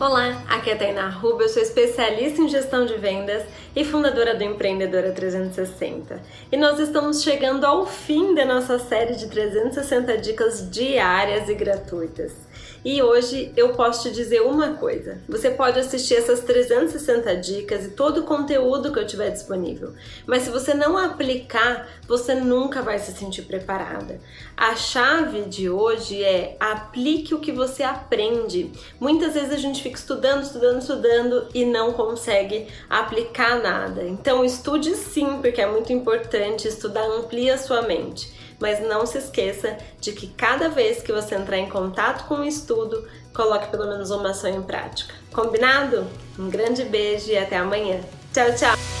Olá, aqui é a Tainá Ruba, eu sou especialista em gestão de vendas e fundadora do Empreendedora 360. E nós estamos chegando ao fim da nossa série de 360 dicas diárias e gratuitas. E hoje eu posso te dizer uma coisa: você pode assistir essas 360 dicas e todo o conteúdo que eu tiver disponível, mas se você não aplicar, você nunca vai se sentir preparada. A chave de hoje é aplique o que você aprende. Muitas vezes a gente fica estudando, estudando, estudando e não consegue aplicar nada. Então estude sim, porque é muito importante estudar, amplia a sua mente mas não se esqueça de que cada vez que você entrar em contato com o estudo, coloque pelo menos uma ação em prática. Combinado? Um grande beijo e até amanhã. Tchau, tchau!